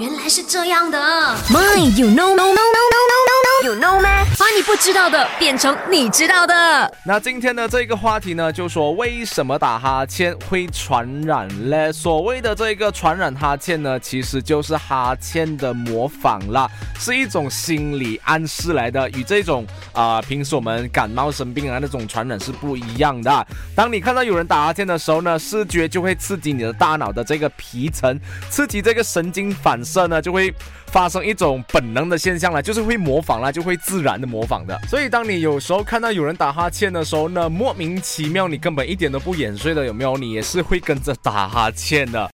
原来是这样的。My, you know, no, no, no, no, no, no, you know 吗？把你不知道的变成你知道的。那今天的这个话题呢，就说为什么打哈欠会传染嘞？所谓的这个传染哈欠呢，其实就是哈欠的模仿啦，是一种心理暗示来的，与这种啊平时我们感冒生病啊那种传染是不一样的。当你看到有人打哈欠的时候呢，视觉就会刺激你的大脑的这个皮层，刺激这个神经反射呢，就会。发生一种本能的现象了，就是会模仿了，就会自然的模仿的。所以当你有时候看到有人打哈欠的时候呢，莫名其妙，你根本一点都不眼睡的，有没有？你也是会跟着打哈欠的。